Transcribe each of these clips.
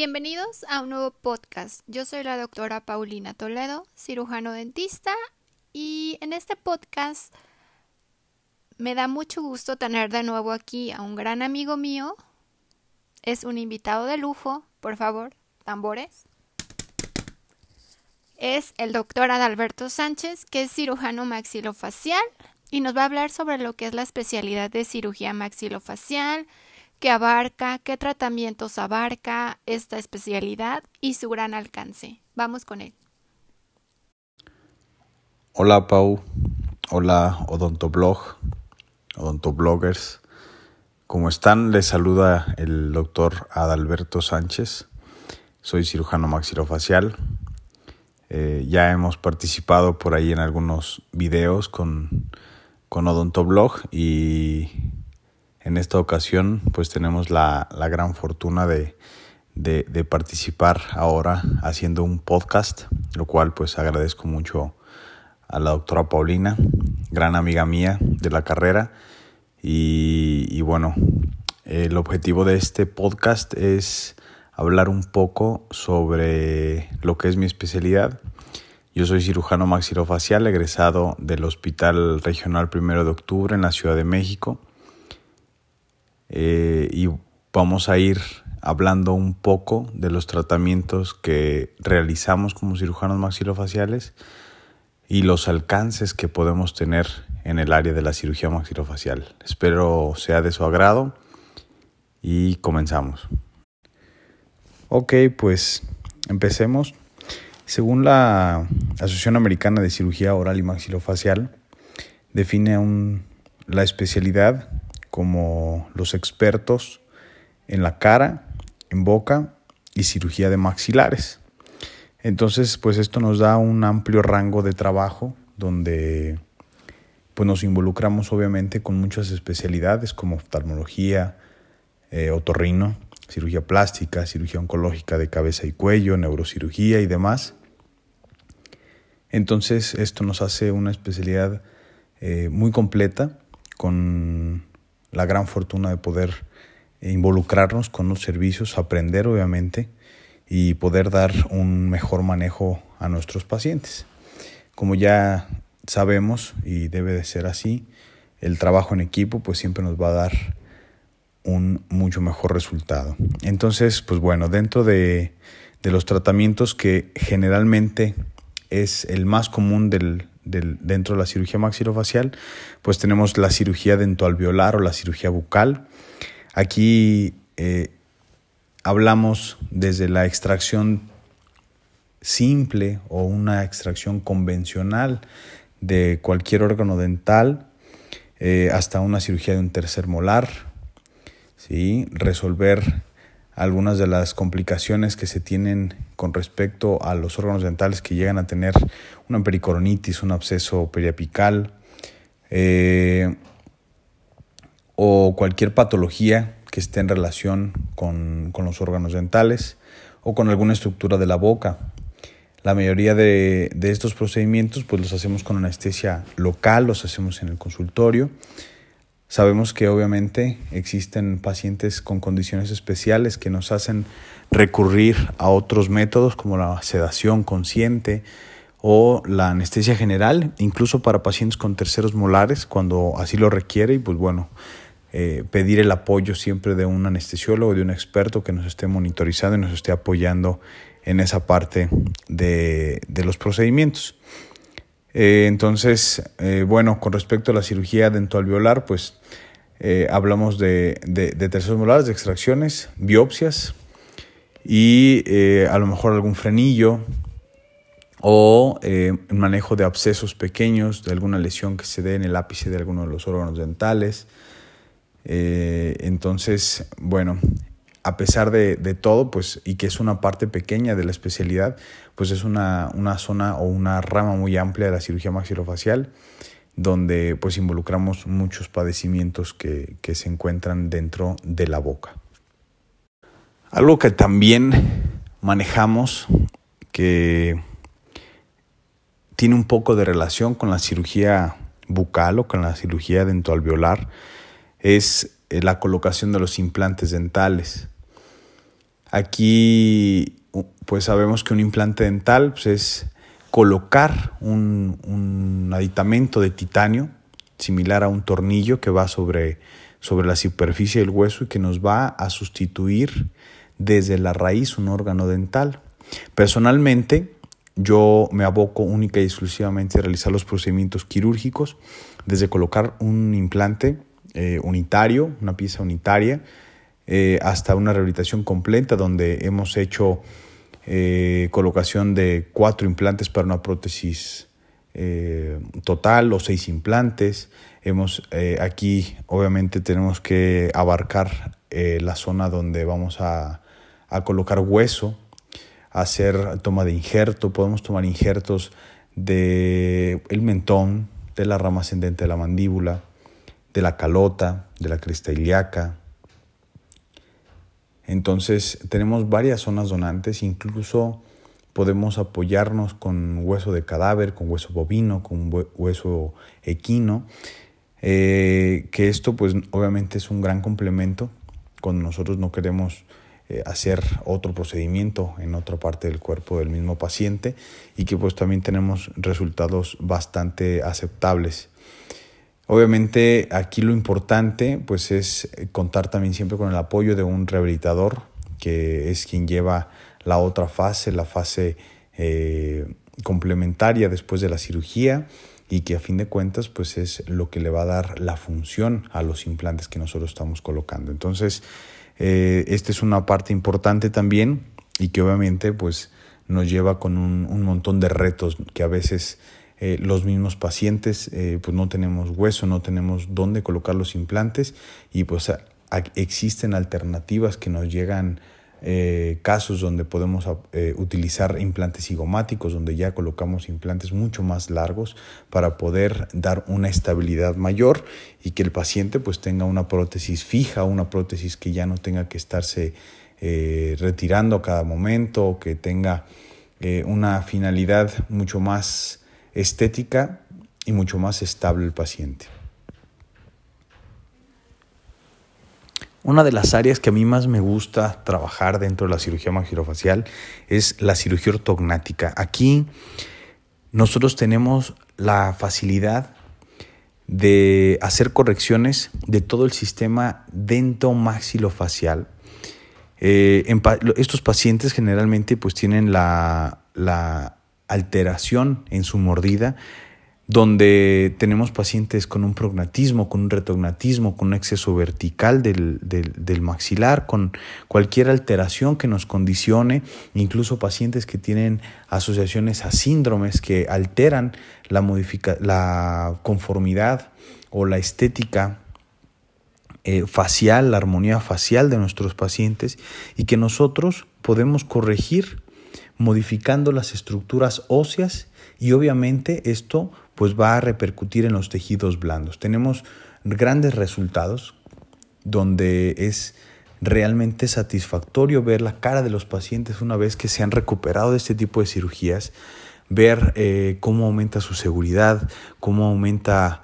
Bienvenidos a un nuevo podcast. Yo soy la doctora Paulina Toledo, cirujano dentista, y en este podcast me da mucho gusto tener de nuevo aquí a un gran amigo mío. Es un invitado de lujo, por favor, tambores. Es el doctor Adalberto Sánchez, que es cirujano maxilofacial y nos va a hablar sobre lo que es la especialidad de cirugía maxilofacial, qué abarca, qué tratamientos abarca esta especialidad y su gran alcance. Vamos con él. Hola Pau, hola Odontoblog, Odontobloggers. ¿Cómo están? Les saluda el doctor Adalberto Sánchez. Soy cirujano maxilofacial. Eh, ya hemos participado por ahí en algunos videos con, con Odontoblog y en esta ocasión pues tenemos la, gran fortuna de, participar ahora haciendo un podcast, lo cual pues agradezco mucho a la doctora Paulina, gran amiga mía de la carrera. Y, y, bueno, el objetivo de este podcast es hablar un poco sobre lo que es mi especialidad. Yo soy cirujano maxilofacial egresado del Hospital Regional Primero de Octubre en la Ciudad de México. Eh, y vamos a ir hablando un poco de los tratamientos que realizamos como cirujanos maxilofaciales y los alcances que podemos tener en el área de la cirugía maxilofacial. Espero sea de su agrado y comenzamos. Ok, pues empecemos. Según la Asociación Americana de Cirugía Oral y Maxilofacial, define la especialidad como los expertos en la cara, en boca y cirugía de maxilares. Entonces, pues esto nos da un amplio rango de trabajo donde pues nos involucramos obviamente con muchas especialidades como oftalmología, eh, otorrino, cirugía plástica, cirugía oncológica de cabeza y cuello, neurocirugía y demás. Entonces esto nos hace una especialidad eh, muy completa con la gran fortuna de poder involucrarnos con los servicios, aprender obviamente y poder dar un mejor manejo a nuestros pacientes. Como ya sabemos y debe de ser así, el trabajo en equipo pues siempre nos va a dar un mucho mejor resultado. Entonces, pues bueno, dentro de, de los tratamientos que generalmente es el más común del, dentro de la cirugía maxilofacial, pues tenemos la cirugía dentoalveolar o la cirugía bucal. Aquí eh, hablamos desde la extracción simple o una extracción convencional de cualquier órgano dental eh, hasta una cirugía de un tercer molar, ¿sí? resolver algunas de las complicaciones que se tienen con respecto a los órganos dentales que llegan a tener una pericoronitis, un absceso periapical eh, o cualquier patología que esté en relación con, los órganos dentales o con alguna estructura de la boca. La mayoría de, de estos procedimientos pues los hacemos con anestesia local, los hacemos en el consultorio Sabemos que obviamente existen pacientes con condiciones especiales que nos hacen recurrir a otros métodos como la sedación consciente o la anestesia general, incluso para pacientes con terceros molares cuando así lo requiere y pues bueno, eh, pedir el apoyo siempre de un anestesiólogo, de un experto que nos esté monitorizando y nos esté apoyando en esa parte de, de los procedimientos. Eh, entonces, eh, bueno, con respecto a la cirugía dentoalveolar, pues eh, hablamos de, de, de terceros molares, de extracciones, biopsias y a lo mejor algún frenillo o manejo de abscesos pequeños, de alguna lesión que se dé en el ápice de alguno de los órganos dentales. entonces, bueno, a pesar de, todo, pues, y que es una parte pequeña de la especialidad, pues es una, zona o una rama muy amplia de la cirugía maxilofacial, donde pues involucramos muchos padecimientos que, que se encuentran dentro de la boca. Algo que también manejamos, que tiene un poco de relación con la cirugía bucal o con la cirugía dentoalveolar, es eh, la colocación de los implantes dentales. Aquí pues sabemos que un implante dental pues, es colocar un, un, aditamento de titanio similar a un tornillo que va sobre, sobre la superficie del hueso y que nos va a sustituir desde la raíz un órgano dental. Personalmente, yo me aboco única y exclusivamente a realizar los procedimientos quirúrgicos, desde colocar un implante eh, unitario, una pieza unitaria, eh, hasta una rehabilitación completa donde hemos hecho eh, colocación de cuatro implantes para una prótesis total o seis implantes. Hemos, aquí obviamente tenemos que abarcar la zona donde vamos a, a colocar hueso, hacer toma de injerto, podemos tomar injertos de el mentón, de la rama ascendente de la mandíbula, de la calota, de la cresta ilíaca. Entonces tenemos varias zonas donantes, incluso podemos apoyarnos con hueso de cadáver, con hueso bovino, con hueso equino, eh, que esto pues obviamente es un gran complemento cuando nosotros no queremos eh, hacer otro procedimiento en otra parte del cuerpo del mismo paciente y que pues también tenemos resultados bastante aceptables. Obviamente aquí lo importante pues es contar también siempre con el apoyo de un rehabilitador que es quien lleva la otra fase, la fase eh, complementaria después de la cirugía y que a fin de cuentas pues es lo que le va a dar la función a los implantes que nosotros estamos colocando. Entonces, eh, esta es una parte importante también y que obviamente pues nos lleva con un, montón de retos que a veces eh, los mismos pacientes eh, pues no tenemos hueso, no tenemos dónde colocar los implantes y pues existen alternativas que nos llegan eh, casos donde podemos eh, utilizar implantes cigomáticos, donde ya colocamos implantes mucho más largos para poder dar una estabilidad mayor y que el paciente pues tenga una prótesis fija, una prótesis que ya no tenga que estarse retirando a cada momento, que tenga una finalidad mucho más estética y mucho más estable el paciente. Una de las áreas que a mí más me gusta trabajar dentro de la cirugía maxilofacial es la cirugía ortognática. Aquí nosotros tenemos la facilidad de hacer correcciones de todo el sistema dento-maxilofacial. Eh, estos pacientes generalmente pues tienen la, la alteración en su mordida donde tenemos pacientes con un prognatismo, con un retrognatismo, con un exceso vertical del, maxilar, con cualquier alteración que nos condicione, incluso pacientes que tienen asociaciones a síndromes que alteran la, la conformidad o la estética eh, facial, la armonía facial de nuestros pacientes y que nosotros podemos corregir modificando las estructuras óseas y obviamente esto pues va a repercutir en los tejidos blandos. Tenemos grandes resultados donde es realmente satisfactorio ver la cara de los pacientes una vez que se han recuperado de este tipo de cirugías, ver eh, cómo aumenta su seguridad, cómo aumenta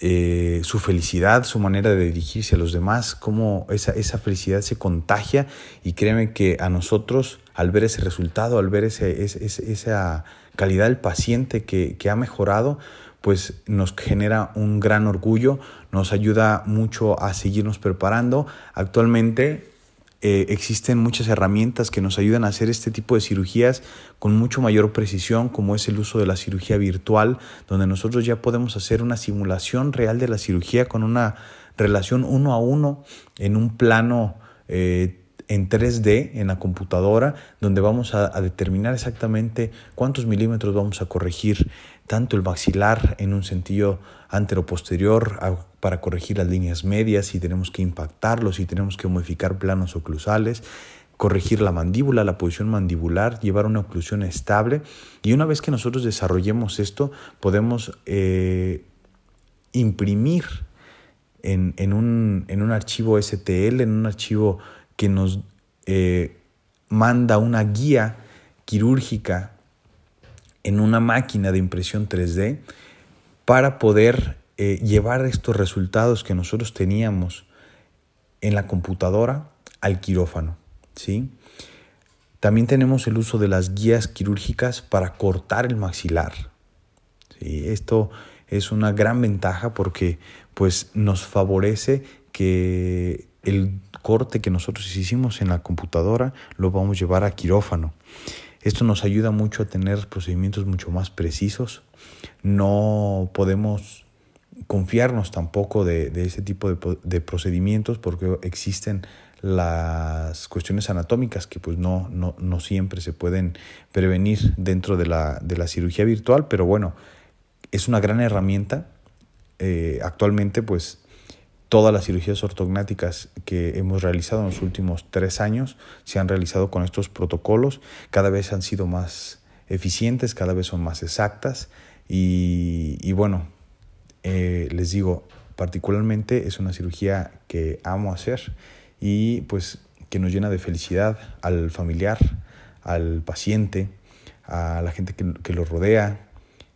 eh, su felicidad, su manera de dirigirse a los demás, cómo esa, esa felicidad se contagia y créeme que a nosotros al ver ese resultado, al ver ese, esa calidad del paciente que, ha mejorado, pues nos genera un gran orgullo, nos ayuda mucho a seguirnos preparando. Actualmente eh, existen muchas herramientas que nos ayudan a hacer este tipo de cirugías con mucho mayor precisión, como es el uso de la cirugía virtual, donde nosotros ya podemos hacer una simulación real de la cirugía con una relación uno a uno en un plano eh, en 3D en la computadora, donde vamos a, determinar exactamente cuántos milímetros vamos a corregir, tanto el maxilar en un sentido antero-posterior para corregir las líneas medias, si tenemos que impactarlos, si tenemos que modificar planos oclusales, corregir la mandíbula, la posición mandibular, llevar una oclusión estable. Y una vez que nosotros desarrollemos esto, podemos eh, imprimir en, en, un, en, un, archivo STL, en un archivo que nos eh, manda una guía quirúrgica en una máquina de impresión 3D para poder eh, llevar estos resultados que nosotros teníamos en la computadora al quirófano. ¿sí? También tenemos el uso de las guías quirúrgicas para cortar el maxilar. Esto es una gran ventaja porque pues, nos favorece que el corte que nosotros hicimos en la computadora lo vamos a llevar a quirófano. Esto nos ayuda mucho a tener procedimientos mucho más precisos. No podemos confiarnos tampoco de, ese tipo de, procedimientos porque existen las cuestiones anatómicas que pues no, no, siempre se pueden prevenir dentro de la, de la, cirugía virtual, pero bueno, es una gran herramienta. Eh, actualmente pues todas las cirugías ortognáticas que hemos realizado en los últimos tres años se han realizado con estos protocolos, cada vez han sido más eficientes, cada vez son más exactas. Y, bueno, eh, les digo, particularmente es una cirugía que amo hacer y pues que nos llena de felicidad al familiar, al paciente, a la gente que, que lo rodea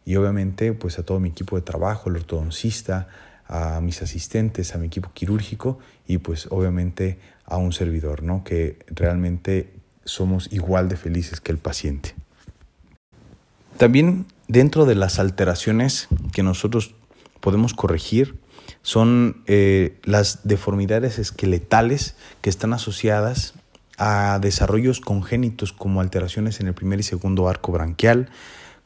y obviamente pues a todo mi equipo de trabajo, el ortodoncista, a mis asistentes, a mi equipo quirúrgico y pues obviamente a un servidor, ¿no? Que realmente somos igual de felices que el paciente. También dentro de las alteraciones que nosotros podemos corregir son eh, las deformidades esqueletales que están asociadas a desarrollos congénitos como alteraciones en el primer y segundo arco branquial,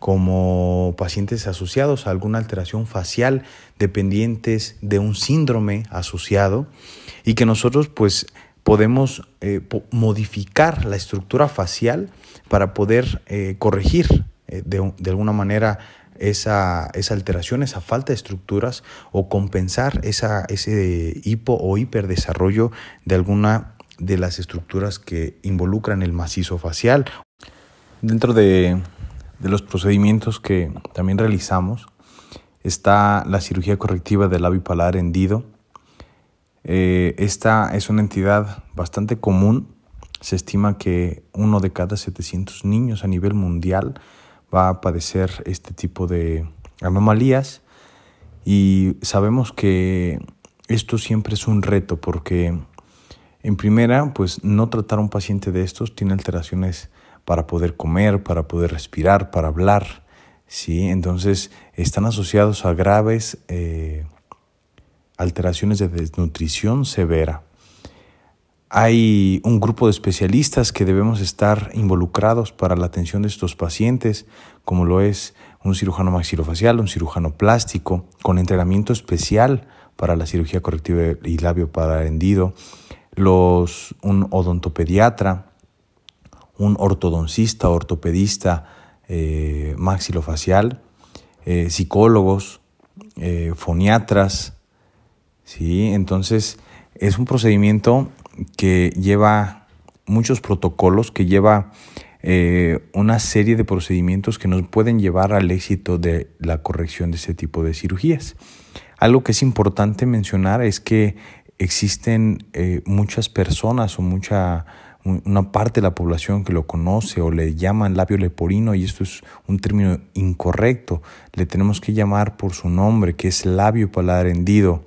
como pacientes asociados a alguna alteración facial dependientes de un síndrome asociado y que nosotros pues podemos eh, modificar la estructura facial para poder eh, corregir eh, de, alguna manera esa, esa, alteración, esa falta de estructuras o compensar esa, ese hipo o hiperdesarrollo de alguna de las estructuras que involucran el macizo facial. Dentro de de los procedimientos que también realizamos está la cirugía correctiva del labio paladar hendido. Eh, esta es una entidad bastante común. Se estima que uno de cada 700 niños a nivel mundial va a padecer este tipo de anomalías y sabemos que esto siempre es un reto porque en primera, pues no tratar a un paciente de estos tiene alteraciones para poder comer, para poder respirar, para hablar. ¿sí? Entonces están asociados a graves eh, alteraciones de desnutrición severa. Hay un grupo de especialistas que debemos estar involucrados para la atención de estos pacientes, como lo es un cirujano maxilofacial, un cirujano plástico, con entrenamiento especial para la cirugía correctiva y labio para hendido, los, un odontopediatra, un ortodoncista, ortopedista eh, maxilofacial, eh, psicólogos, eh, foniatras, ¿sí? Entonces es un procedimiento que lleva muchos protocolos, que lleva una serie de procedimientos que nos pueden llevar al éxito de la corrección de ese tipo de cirugías. Algo que es importante mencionar es que existen muchas personas o mucha una parte de la población que lo conoce o le llaman labio leporino y esto es un término incorrecto. Le tenemos que llamar por su nombre, que es labio paladar hendido.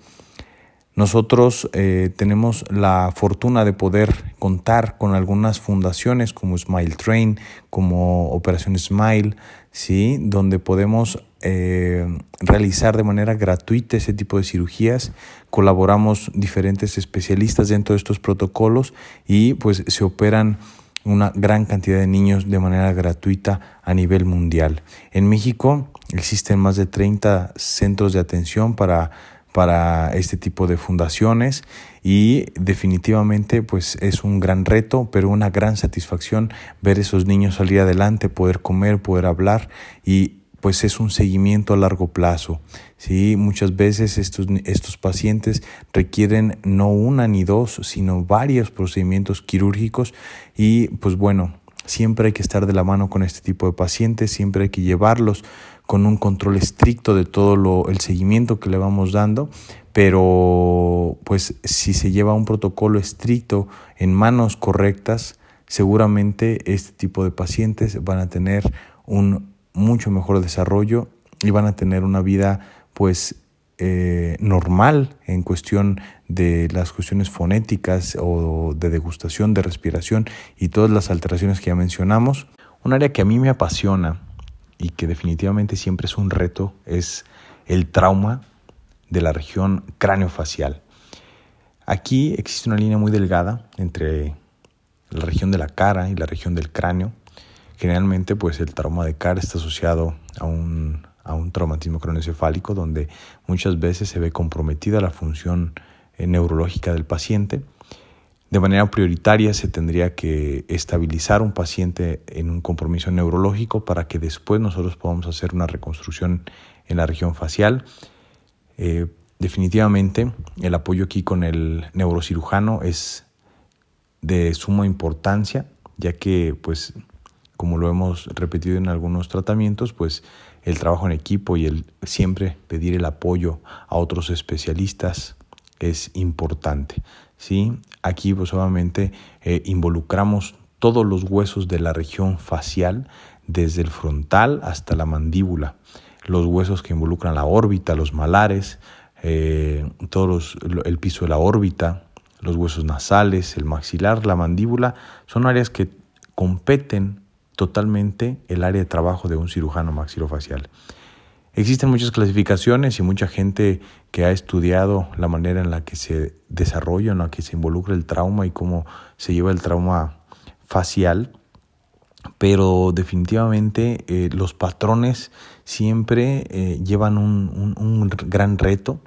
Nosotros eh, tenemos la fortuna de poder contar con algunas fundaciones como Smile Train, como Operación Smile, ¿sí? donde podemos eh, realizar de manera gratuita ese tipo de cirugías. Colaboramos diferentes especialistas dentro de estos protocolos y pues se operan una gran cantidad de niños de manera gratuita a nivel mundial. En México existen más de 30 centros de atención para para este tipo de fundaciones y definitivamente pues es un gran reto, pero una gran satisfacción ver esos niños salir adelante, poder comer, poder hablar y pues es un seguimiento a largo plazo. ¿sí? Muchas veces estos, estos pacientes requieren no una ni dos, sino varios procedimientos quirúrgicos y pues bueno, siempre hay que estar de la mano con este tipo de pacientes, siempre hay que llevarlos con un control estricto de todo lo, el seguimiento que le vamos dando, pero pues si se lleva un protocolo estricto en manos correctas, seguramente este tipo de pacientes van a tener un mucho mejor desarrollo y van a tener una vida pues eh, normal en cuestión de las cuestiones fonéticas o de degustación, de respiración y todas las alteraciones que ya mencionamos. Un área que a mí me apasiona y que definitivamente siempre es un reto es el trauma de la región craneofacial. Aquí existe una línea muy delgada entre la región de la cara y la región del cráneo. Generalmente pues el trauma de cara está asociado a un a un traumatismo cronoencefálico donde muchas veces se ve comprometida la función eh, neurológica del paciente. De manera prioritaria se tendría que estabilizar un paciente en un compromiso neurológico para que después nosotros podamos hacer una reconstrucción en la región facial. Eh, definitivamente el apoyo aquí con el neurocirujano es de suma importancia, ya que pues como lo hemos repetido en algunos tratamientos, pues el trabajo en equipo y el siempre pedir el apoyo a otros especialistas es importante. ¿sí? Aquí pues obviamente eh, involucramos todos los huesos de la región facial, desde el frontal hasta la mandíbula, los huesos que involucran la órbita, los malares, eh, todos el piso de la órbita, los huesos nasales, el maxilar, la mandíbula, son áreas que competen totalmente el área de trabajo de un cirujano maxilofacial. Existen muchas clasificaciones y mucha gente que ha estudiado la manera en la que se desarrolla, en la que se involucra el trauma y cómo se lleva el trauma facial, pero definitivamente eh, los patrones siempre eh, llevan un, gran reto.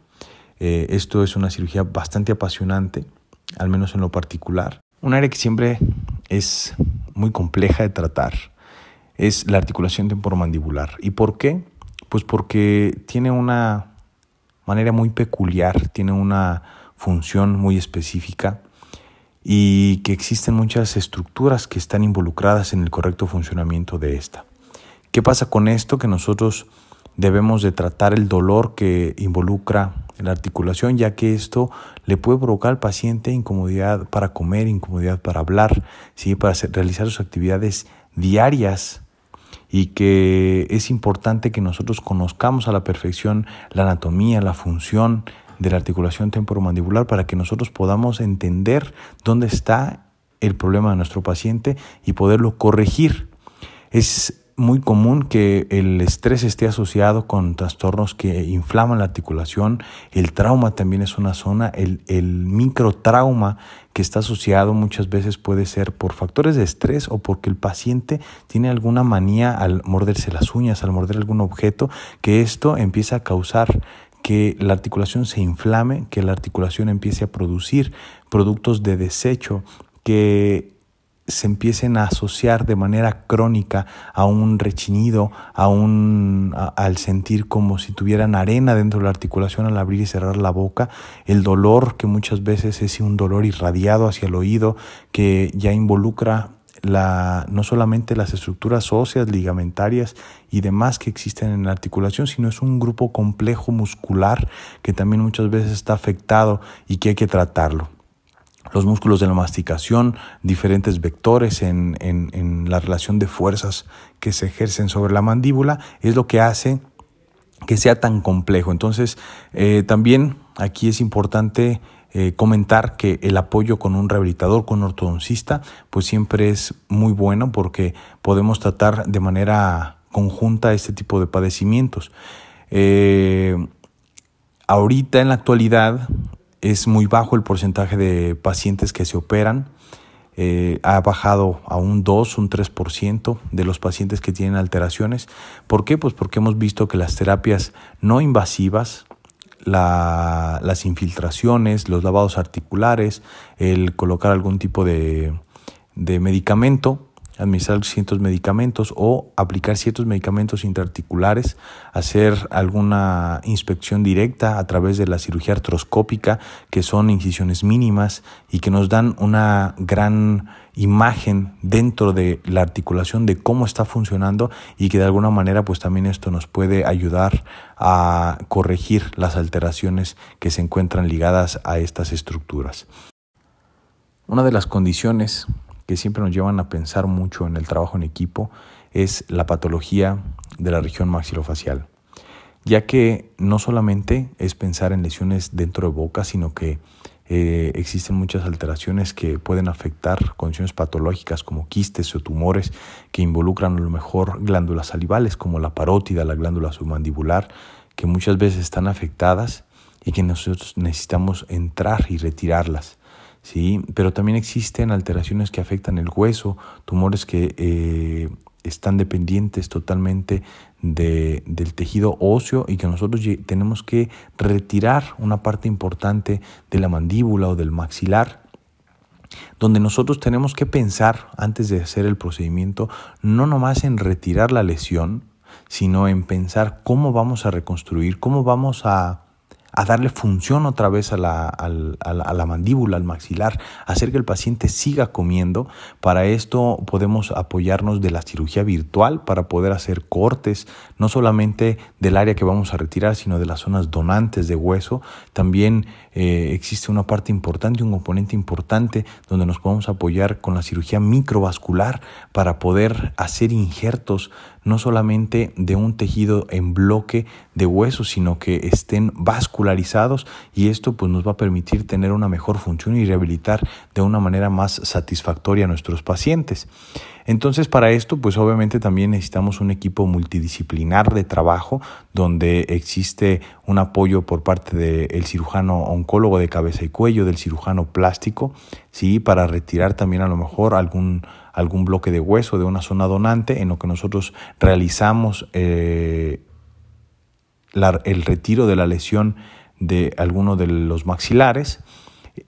Eh, esto es una cirugía bastante apasionante, al menos en lo particular. Un área que siempre es muy compleja de tratar es la articulación temporomandibular. ¿Y por qué? Pues porque tiene una manera muy peculiar, tiene una función muy específica y que existen muchas estructuras que están involucradas en el correcto funcionamiento de esta. ¿Qué pasa con esto? Que nosotros debemos de tratar el dolor que involucra la articulación, ya que esto le puede provocar al paciente incomodidad para comer, incomodidad para hablar, ¿sí? para realizar sus actividades diarias y que es importante que nosotros conozcamos a la perfección la anatomía, la función de la articulación temporomandibular para que nosotros podamos entender dónde está el problema de nuestro paciente y poderlo corregir. Es muy común que el estrés esté asociado con trastornos que inflaman la articulación. El trauma también es una zona. El, el microtrauma que está asociado muchas veces puede ser por factores de estrés o porque el paciente tiene alguna manía al morderse las uñas, al morder algún objeto, que esto empieza a causar que la articulación se inflame, que la articulación empiece a producir productos de desecho que se empiecen a asociar de manera crónica a un rechinido, a un, al sentir como si tuvieran arena dentro de la articulación al abrir y cerrar la boca, el dolor que muchas veces es un dolor irradiado hacia el oído que ya involucra la, no solamente las estructuras óseas, ligamentarias y demás que existen en la articulación, sino es un grupo complejo muscular que también muchas veces está afectado y que hay que tratarlo los músculos de la masticación, diferentes vectores en, la relación de fuerzas que se ejercen sobre la mandíbula, es lo que hace que sea tan complejo. Entonces, eh, también aquí es importante eh, comentar que el apoyo con un rehabilitador, con un ortodoncista, pues siempre es muy bueno porque podemos tratar de manera conjunta este tipo de padecimientos. Eh, ahorita en la actualidad es muy bajo el porcentaje de pacientes que se operan. Eh, ha bajado a un 2, un 3% de los pacientes que tienen alteraciones. ¿Por qué? Pues porque hemos visto que las terapias no invasivas, las infiltraciones, los lavados articulares, el colocar algún tipo de, de medicamento, administrar ciertos medicamentos o aplicar ciertos medicamentos intraarticulares, hacer alguna inspección directa a través de la cirugía artroscópica, que son incisiones mínimas y que nos dan una gran imagen dentro de la articulación de cómo está funcionando y que de alguna manera pues también esto nos puede ayudar a corregir las alteraciones que se encuentran ligadas a estas estructuras. Una de las condiciones que siempre nos llevan a pensar mucho en el trabajo en equipo es la patología de la región maxilofacial. ya que no solamente es pensar en lesiones dentro de boca, sino que eh, existen muchas alteraciones que pueden afectar condiciones patológicas como quistes o tumores que involucran a lo mejor glándulas salivales como la parótida, la glándula submandibular, que muchas veces están afectadas y que nosotros necesitamos entrar y retirarlas. ¿Sí? Pero también existen alteraciones que afectan el hueso, tumores que eh, están dependientes totalmente de, del tejido óseo y que nosotros tenemos que retirar una parte importante de la mandíbula o del maxilar donde nosotros tenemos que pensar antes de hacer el procedimiento no nomás en retirar la lesión, sino en pensar cómo vamos a reconstruir, cómo vamos a a darle función otra vez a la, a, la, mandíbula, al maxilar, hacer que el paciente siga comiendo. Para esto podemos apoyarnos de la cirugía virtual para poder hacer cortes, no solamente del área que vamos a retirar, sino de las zonas donantes de hueso. También eh, existe una parte importante, un componente importante donde nos podemos apoyar con la cirugía microvascular para poder hacer injertos no solamente de un tejido en bloque de hueso, sino que estén vascularizados y esto pues nos va a permitir tener una mejor función y rehabilitar de una manera más satisfactoria a nuestros pacientes. Entonces para esto pues obviamente también necesitamos un equipo multidisciplinar de trabajo donde existe un apoyo por parte del cirujano oncólogo de cabeza y cuello, del cirujano plástico, ¿sí? para retirar también a lo mejor algún algún bloque de hueso de una zona donante en lo que nosotros realizamos eh, el retiro de la lesión de alguno de los maxilares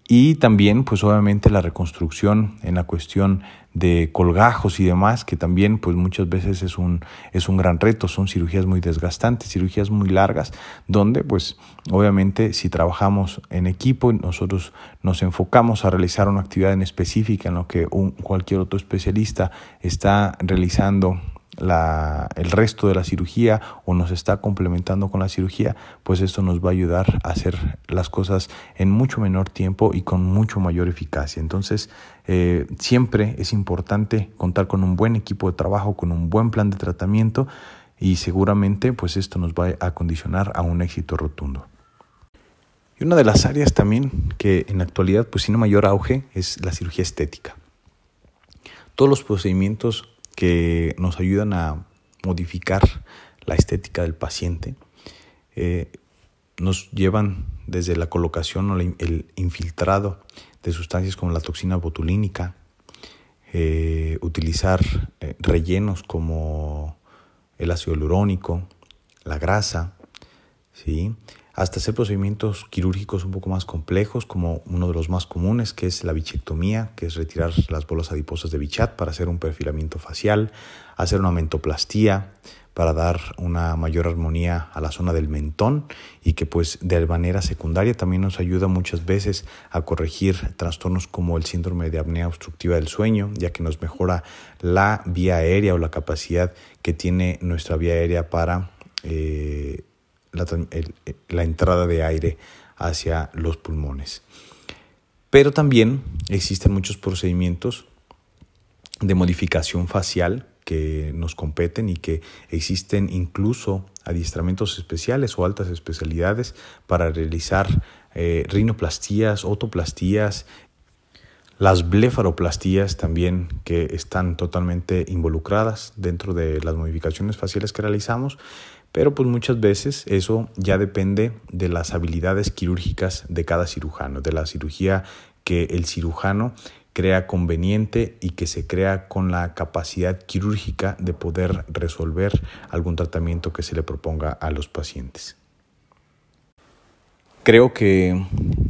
y también pues obviamente la reconstrucción en la cuestión de colgajos y demás, que también pues muchas veces es un, es un gran reto, son cirugías muy desgastantes, cirugías muy largas, donde pues obviamente si trabajamos en equipo, nosotros nos enfocamos a realizar una actividad en específica en lo que un, cualquier otro especialista está realizando la, el resto de la cirugía o nos está complementando con la cirugía, pues esto nos va a ayudar a hacer las cosas en mucho menor tiempo y con mucho mayor eficacia. Entonces, eh, siempre es importante contar con un buen equipo de trabajo, con un buen plan de tratamiento y seguramente pues esto nos va a condicionar a un éxito rotundo. Y una de las áreas también que en la actualidad pues tiene mayor auge es la cirugía estética. Todos los procedimientos que nos ayudan a modificar la estética del paciente. Eh, nos llevan desde la colocación o el infiltrado de sustancias como la toxina botulínica, eh, utilizar eh, rellenos como el ácido hialurónico, la grasa, ¿sí? Hasta hacer procedimientos quirúrgicos un poco más complejos, como uno de los más comunes, que es la bichectomía, que es retirar las bolas adiposas de bichat para hacer un perfilamiento facial, hacer una mentoplastía para dar una mayor armonía a la zona del mentón y que pues de manera secundaria también nos ayuda muchas veces a corregir trastornos como el síndrome de apnea obstructiva del sueño, ya que nos mejora la vía aérea o la capacidad que tiene nuestra vía aérea para eh, la, entrada de aire hacia los pulmones. Pero también existen muchos procedimientos de modificación facial que nos competen y que existen incluso adiestramientos especiales o altas especialidades para realizar eh, rinoplastías, otoplastías, las blefaroplastías también que están totalmente involucradas dentro de las modificaciones faciales que realizamos pero pues muchas veces eso ya depende de las habilidades quirúrgicas de cada cirujano, de la cirugía que el cirujano crea conveniente y que se crea con la capacidad quirúrgica de poder resolver algún tratamiento que se le proponga a los pacientes. Creo que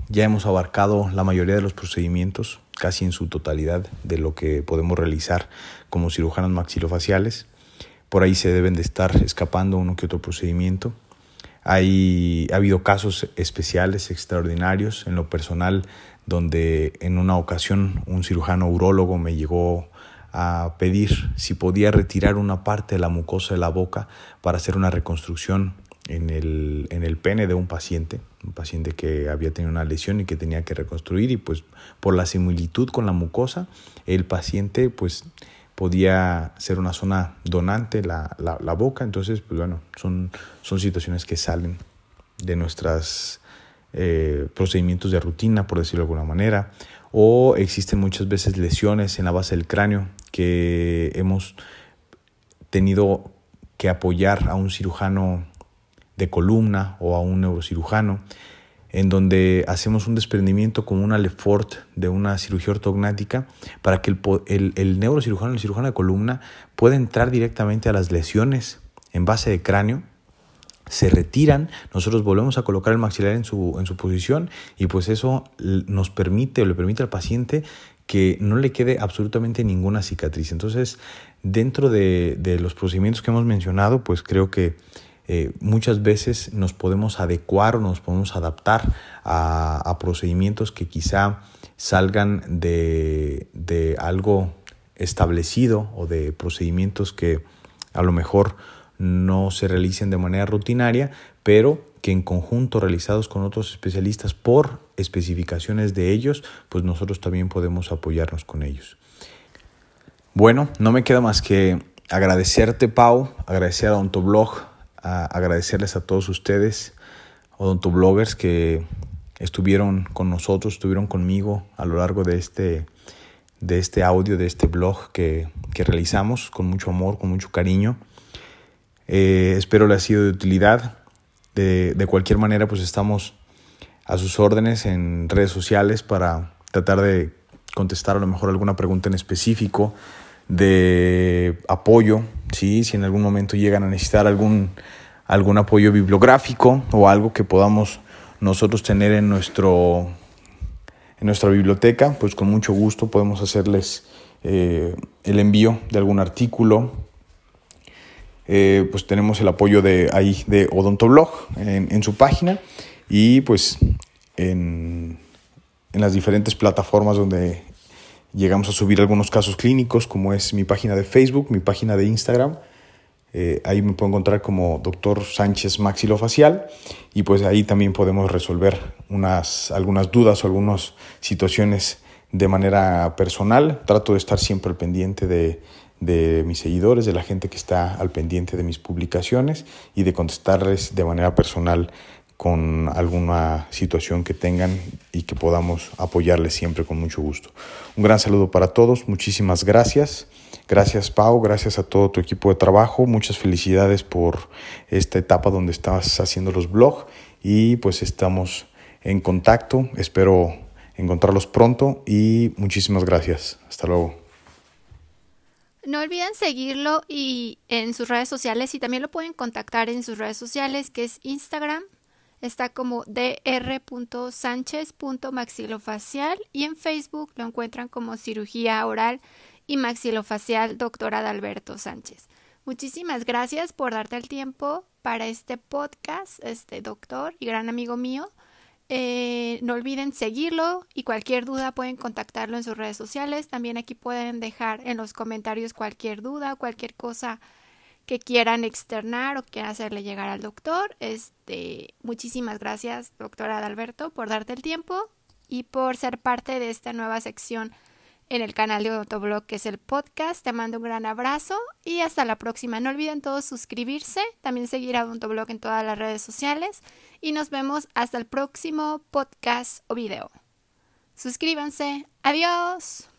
ya hemos abarcado la mayoría de los procedimientos, casi en su totalidad, de lo que podemos realizar como cirujanos maxilofaciales. Por ahí se deben de estar escapando uno que otro procedimiento. Hay, ha habido casos especiales, extraordinarios, en lo personal, donde en una ocasión un cirujano urólogo me llegó a pedir si podía retirar una parte de la mucosa de la boca para hacer una reconstrucción en el, en el pene de un paciente, un paciente que había tenido una lesión y que tenía que reconstruir y pues por la similitud con la mucosa, el paciente pues podía ser una zona donante la, la, boca. Entonces, pues bueno, son, son situaciones que salen de nuestros eh, procedimientos de rutina, por decirlo de alguna manera. O existen muchas veces lesiones en la base del cráneo que hemos tenido que apoyar a un cirujano de columna o a un neurocirujano en donde hacemos un desprendimiento como una Lefort de una cirugía ortognática para que el, el, neurocirujano, el cirujano de columna, pueda entrar directamente a las lesiones en base de cráneo se retiran, nosotros volvemos a colocar el maxilar en su, en su posición y pues eso nos permite o le permite al paciente que no le quede absolutamente ninguna cicatriz. Entonces, dentro de, de los procedimientos que hemos mencionado, pues creo que eh, muchas veces nos podemos adecuar o nos podemos adaptar a, procedimientos que quizá salgan de, de, algo establecido o de procedimientos que a lo mejor no se realicen de manera rutinaria, pero que en conjunto realizados con otros especialistas por especificaciones de ellos, pues nosotros también podemos apoyarnos con ellos. Bueno, no me queda más que agradecerte, Pau, agradecer a Ontoblog agradecerles a todos ustedes, odontobloggers, que estuvieron con nosotros, estuvieron conmigo a lo largo de este, de este audio, de este blog que, realizamos con mucho amor, con mucho cariño. Eh, espero les ha sido de utilidad. De, de, cualquier manera, pues estamos a sus órdenes en redes sociales para tratar de contestar a lo mejor alguna pregunta en específico de apoyo, ¿sí? si en algún momento llegan a necesitar algún, algún apoyo bibliográfico o algo que podamos nosotros tener en, nuestro, en nuestra biblioteca, pues con mucho gusto podemos hacerles eh, el envío de algún artículo. Eh, pues tenemos el apoyo de ahí de Odontoblog en, en su página y pues en, en las diferentes plataformas donde Llegamos a subir algunos casos clínicos, como es mi página de Facebook, mi página de Instagram. Eh, ahí me puedo encontrar como doctor Sánchez Maxilofacial y pues ahí también podemos resolver unas, algunas dudas o algunas situaciones de manera personal. Trato de estar siempre al pendiente de, de mis seguidores, de la gente que está al pendiente de mis publicaciones y de contestarles de manera personal con alguna situación que tengan y que podamos apoyarles siempre con mucho gusto. Un gran saludo para todos, muchísimas gracias. Gracias Pau, gracias a todo tu equipo de trabajo, muchas felicidades por esta etapa donde estás haciendo los blogs y pues estamos en contacto, espero encontrarlos pronto y muchísimas gracias. Hasta luego. No olviden seguirlo y en sus redes sociales y también lo pueden contactar en sus redes sociales que es Instagram, está como dr.sánchez.maxilofacial y en Facebook lo encuentran como cirugía oral y maxilofacial doctora Alberto Sánchez. Muchísimas gracias por darte el tiempo para este podcast, este doctor y gran amigo mío. Eh, no olviden seguirlo y cualquier duda pueden contactarlo en sus redes sociales. También aquí pueden dejar en los comentarios cualquier duda, cualquier cosa que quieran externar o quieran hacerle llegar al doctor. Este, muchísimas gracias, doctora Adalberto, por darte el tiempo y por ser parte de esta nueva sección en el canal de Odontoblog, que es el podcast. Te mando un gran abrazo y hasta la próxima. No olviden todos suscribirse, también seguir a Odontoblog en todas las redes sociales y nos vemos hasta el próximo podcast o video. Suscríbanse. Adiós.